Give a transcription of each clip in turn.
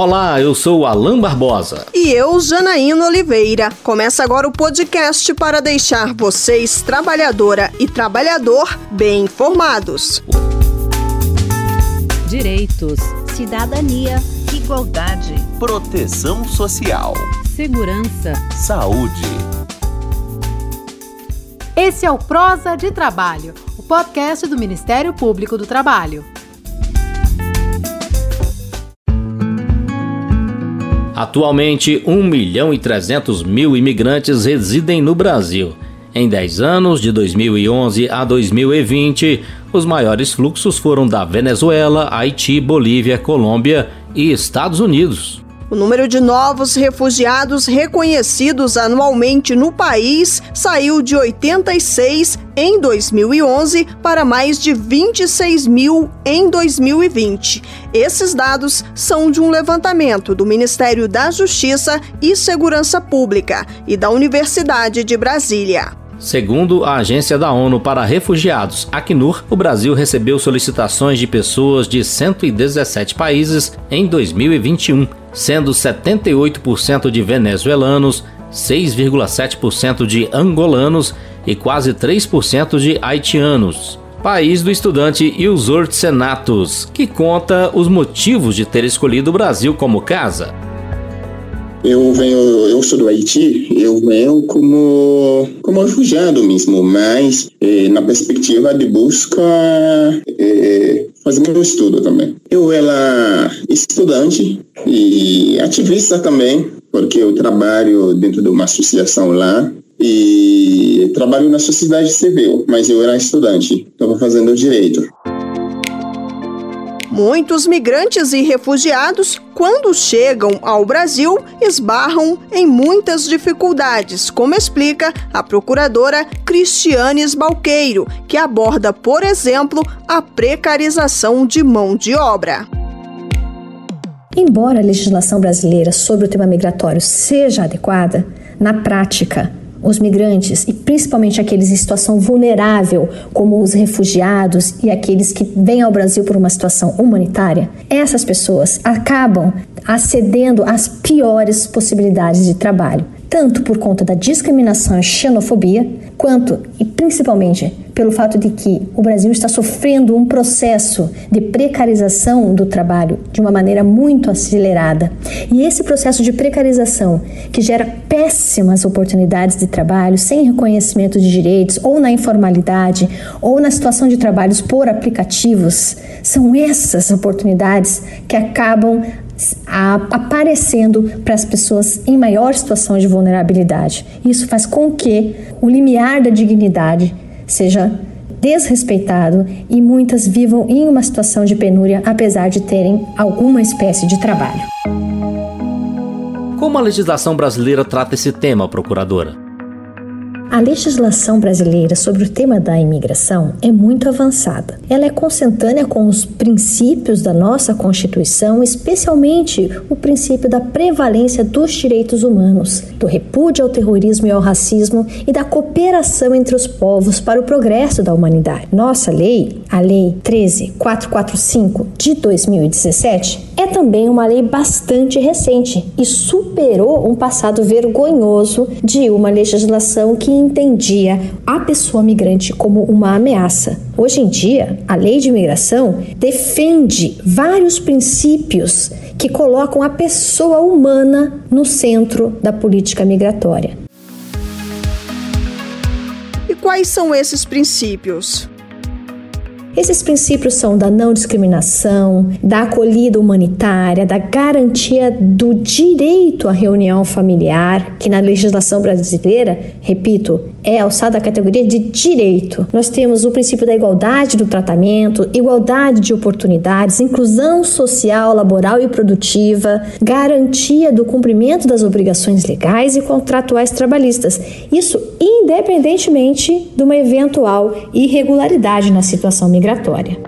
Olá, eu sou Alain Barbosa. E eu, Janaína Oliveira. Começa agora o podcast para deixar vocês, trabalhadora e trabalhador, bem informados. Direitos, cidadania, igualdade, proteção social, segurança, saúde. Esse é o Prosa de Trabalho, o podcast do Ministério Público do Trabalho. Atualmente, 1 milhão e 300 mil imigrantes residem no Brasil. Em 10 anos, de 2011 a 2020, os maiores fluxos foram da Venezuela, Haiti, Bolívia, Colômbia e Estados Unidos. O número de novos refugiados reconhecidos anualmente no país saiu de 86 em 2011 para mais de 26 mil em 2020. Esses dados são de um levantamento do Ministério da Justiça e Segurança Pública e da Universidade de Brasília. Segundo a Agência da ONU para Refugiados, Acnur, o Brasil recebeu solicitações de pessoas de 117 países em 2021, sendo 78% de venezuelanos, 6,7% de angolanos e quase 3% de haitianos. País do estudante Ilzor Senatos, que conta os motivos de ter escolhido o Brasil como casa. Eu venho, eu sou do Haiti, eu venho como, como refugiado mesmo, mas eh, na perspectiva de busca eh, fazer meu estudo também. Eu era estudante e ativista também, porque eu trabalho dentro de uma associação lá e trabalho na sociedade civil, mas eu era estudante, estava fazendo direito. Muitos migrantes e refugiados, quando chegam ao Brasil, esbarram em muitas dificuldades, como explica a procuradora Cristianes Balqueiro, que aborda, por exemplo, a precarização de mão de obra. Embora a legislação brasileira sobre o tema migratório seja adequada, na prática, os migrantes e principalmente aqueles em situação vulnerável, como os refugiados e aqueles que vêm ao Brasil por uma situação humanitária, essas pessoas acabam acedendo às piores possibilidades de trabalho tanto por conta da discriminação e xenofobia, quanto e principalmente pelo fato de que o Brasil está sofrendo um processo de precarização do trabalho de uma maneira muito acelerada. E esse processo de precarização, que gera péssimas oportunidades de trabalho, sem reconhecimento de direitos, ou na informalidade, ou na situação de trabalhos por aplicativos, são essas oportunidades que acabam aparecendo para as pessoas em maior situação de vulnerabilidade. Isso faz com que o limiar da dignidade seja desrespeitado e muitas vivam em uma situação de penúria apesar de terem alguma espécie de trabalho. Como a legislação brasileira trata esse tema, procuradora? A legislação brasileira sobre o tema da imigração é muito avançada. Ela é consentânea com os princípios da nossa Constituição, especialmente o princípio da prevalência dos direitos humanos, do repúdio ao terrorismo e ao racismo e da cooperação entre os povos para o progresso da humanidade. Nossa lei, a Lei 13445 de 2017, é também uma lei bastante recente e superou um passado vergonhoso de uma legislação que entendia a pessoa migrante como uma ameaça. Hoje em dia, a lei de imigração defende vários princípios que colocam a pessoa humana no centro da política migratória. E quais são esses princípios? Esses princípios são da não discriminação, da acolhida humanitária, da garantia do direito à reunião familiar, que na legislação brasileira, repito, é alçada à categoria de direito. Nós temos o princípio da igualdade do tratamento, igualdade de oportunidades, inclusão social, laboral e produtiva, garantia do cumprimento das obrigações legais e contratuais trabalhistas. Isso independentemente de uma eventual irregularidade na situação migratória.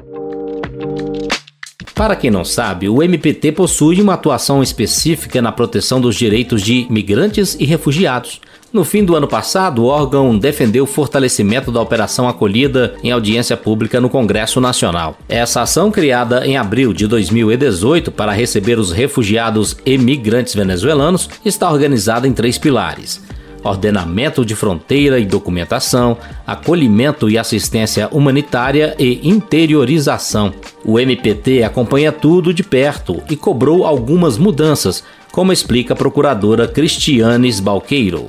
Para quem não sabe, o MPT possui uma atuação específica na proteção dos direitos de migrantes e refugiados. No fim do ano passado, o órgão defendeu o fortalecimento da Operação Acolhida em audiência pública no Congresso Nacional. Essa ação, criada em abril de 2018 para receber os refugiados e migrantes venezuelanos, está organizada em três pilares ordenamento de fronteira e documentação, acolhimento e assistência humanitária e interiorização. O MPT acompanha tudo de perto e cobrou algumas mudanças, como explica a procuradora Cristianes Balqueiro.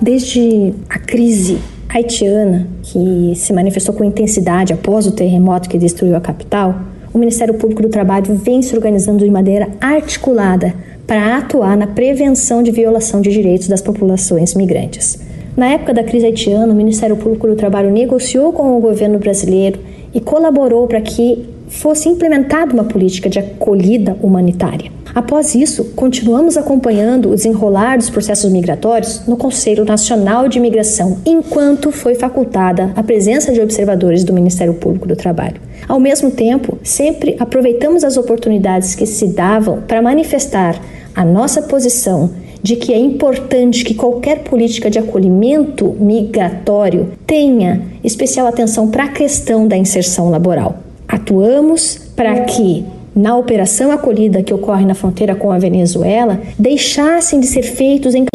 Desde a crise haitiana, que se manifestou com intensidade após o terremoto que destruiu a capital, o Ministério Público do Trabalho vem se organizando de maneira articulada para atuar na prevenção de violação de direitos das populações migrantes. Na época da crise haitiana, o Ministério Público do Trabalho negociou com o governo brasileiro e colaborou para que fosse implementada uma política de acolhida humanitária. Após isso, continuamos acompanhando o desenrolar dos processos migratórios no Conselho Nacional de Imigração, enquanto foi facultada a presença de observadores do Ministério Público do Trabalho. Ao mesmo tempo, sempre aproveitamos as oportunidades que se davam para manifestar a nossa posição de que é importante que qualquer política de acolhimento migratório tenha especial atenção para a questão da inserção laboral. Atuamos para que na operação acolhida que ocorre na fronteira com a Venezuela, deixassem de ser feitos em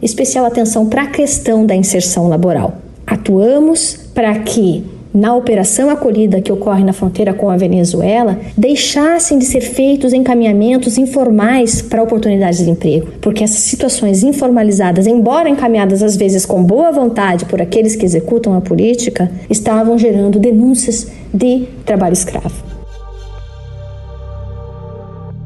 especial atenção para a questão da inserção laboral. Atuamos para que na operação acolhida que ocorre na fronteira com a Venezuela, deixassem de ser feitos encaminhamentos informais para oportunidades de emprego, porque essas situações informalizadas, embora encaminhadas às vezes com boa vontade por aqueles que executam a política, estavam gerando denúncias de trabalho escravo.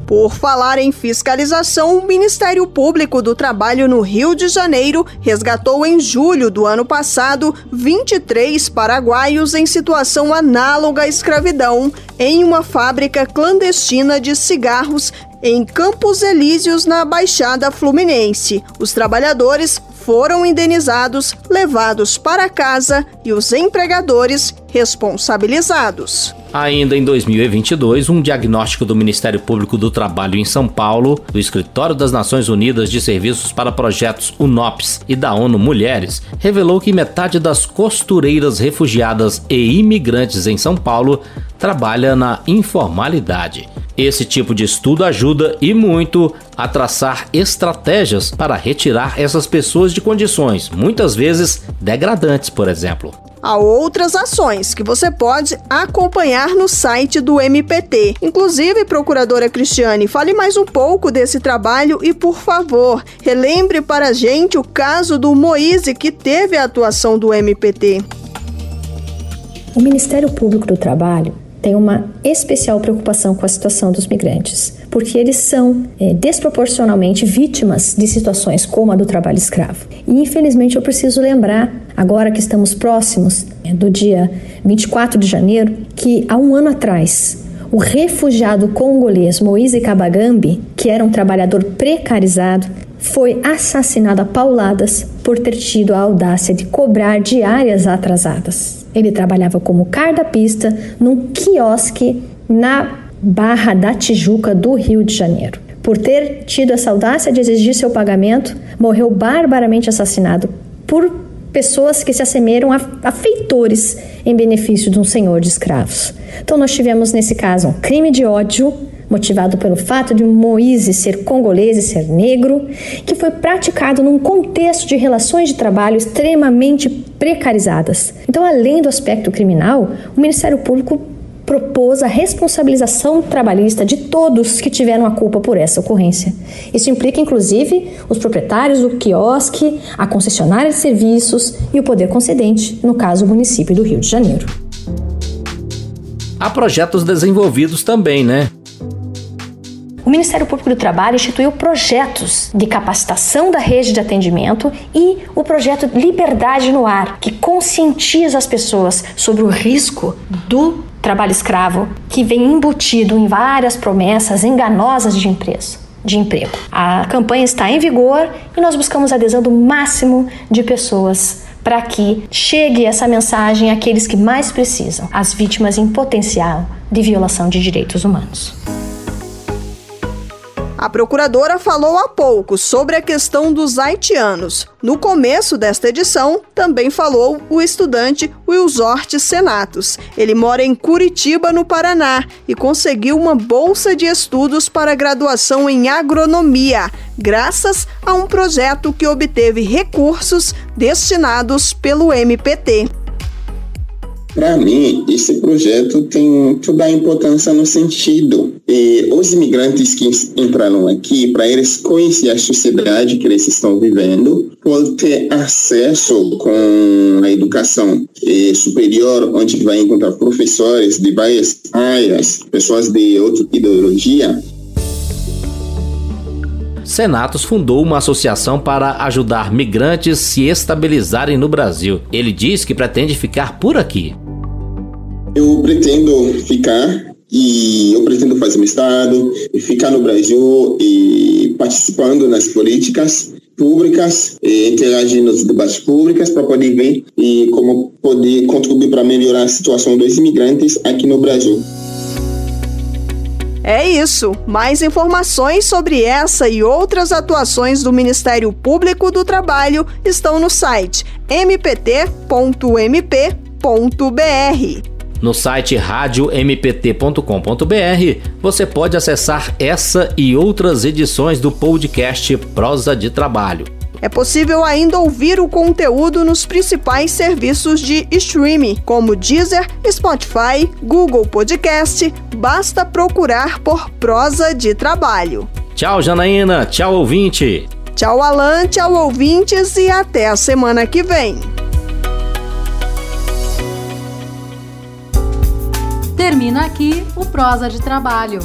Por falar em fiscalização, o Ministério Público do Trabalho no Rio de Janeiro resgatou em julho do ano passado 23 paraguaios em situação análoga à escravidão em uma fábrica clandestina de cigarros em Campos Elíseos, na Baixada Fluminense. Os trabalhadores foram indenizados, levados para casa e os empregadores responsabilizados. Ainda em 2022, um diagnóstico do Ministério Público do Trabalho em São Paulo, do Escritório das Nações Unidas de Serviços para Projetos UNOPS e da ONU Mulheres revelou que metade das costureiras refugiadas e imigrantes em São Paulo trabalha na informalidade. Esse tipo de estudo ajuda e muito a traçar estratégias para retirar essas pessoas de condições, muitas vezes degradantes, por exemplo. Há outras ações que você pode acompanhar no site do MPT. Inclusive, procuradora Cristiane, fale mais um pouco desse trabalho e, por favor, relembre para a gente o caso do Moise que teve a atuação do MPT. O Ministério Público do Trabalho tem uma especial preocupação com a situação dos migrantes, porque eles são é, desproporcionalmente vítimas de situações como a do trabalho escravo. E infelizmente eu preciso lembrar, agora que estamos próximos é, do dia 24 de janeiro, que há um ano atrás o refugiado congolês Moise Kabagambi, que era um trabalhador precarizado, foi assassinado a pauladas por ter tido a audácia de cobrar diárias atrasadas. Ele trabalhava como cardapista num quiosque na Barra da Tijuca do Rio de Janeiro. Por ter tido essa audácia de exigir seu pagamento, morreu barbaramente assassinado por pessoas que se assemelham a, a feitores em benefício de um senhor de escravos. Então, nós tivemos nesse caso um crime de ódio motivado pelo fato de Moise ser congolês e ser negro, que foi praticado num contexto de relações de trabalho extremamente precarizadas. Então, além do aspecto criminal, o Ministério Público propôs a responsabilização trabalhista de todos que tiveram a culpa por essa ocorrência. Isso implica, inclusive, os proprietários do quiosque, a concessionária de serviços e o poder concedente, no caso, o município do Rio de Janeiro. Há projetos desenvolvidos também, né? O Ministério Público do Trabalho instituiu projetos de capacitação da rede de atendimento e o projeto Liberdade no Ar, que conscientiza as pessoas sobre o risco do trabalho escravo, que vem embutido em várias promessas enganosas de empresa de emprego. A campanha está em vigor e nós buscamos adesão do máximo de pessoas para que chegue essa mensagem àqueles que mais precisam, as vítimas em potencial de violação de direitos humanos. A procuradora falou há pouco sobre a questão dos haitianos. No começo desta edição, também falou o estudante Wilzort Senatos. Ele mora em Curitiba, no Paraná, e conseguiu uma bolsa de estudos para graduação em agronomia, graças a um projeto que obteve recursos destinados pelo MPT. Para mim, esse projeto tem toda a importância no sentido e os imigrantes que entraram aqui, para eles conhecer a sociedade que eles estão vivendo, por ter acesso com a educação superior, onde vai encontrar professores de várias áreas, pessoas de outra ideologia, Senatos fundou uma associação para ajudar migrantes se estabilizarem no Brasil. Ele diz que pretende ficar por aqui. Eu pretendo ficar e eu pretendo fazer mestrado e ficar no Brasil e participando nas políticas públicas, interagir nos debates públicos para poder ver e como poder contribuir para melhorar a situação dos imigrantes aqui no Brasil. É isso. Mais informações sobre essa e outras atuações do Ministério Público do Trabalho estão no site mpt.mp.br. No site radiompt.com.br você pode acessar essa e outras edições do podcast Prosa de Trabalho. É possível ainda ouvir o conteúdo nos principais serviços de streaming, como Deezer, Spotify, Google Podcast. Basta procurar por Prosa de Trabalho. Tchau, Janaína. Tchau, ouvinte. Tchau, Alan. Tchau, ouvintes. E até a semana que vem. Termina aqui o Prosa de Trabalho.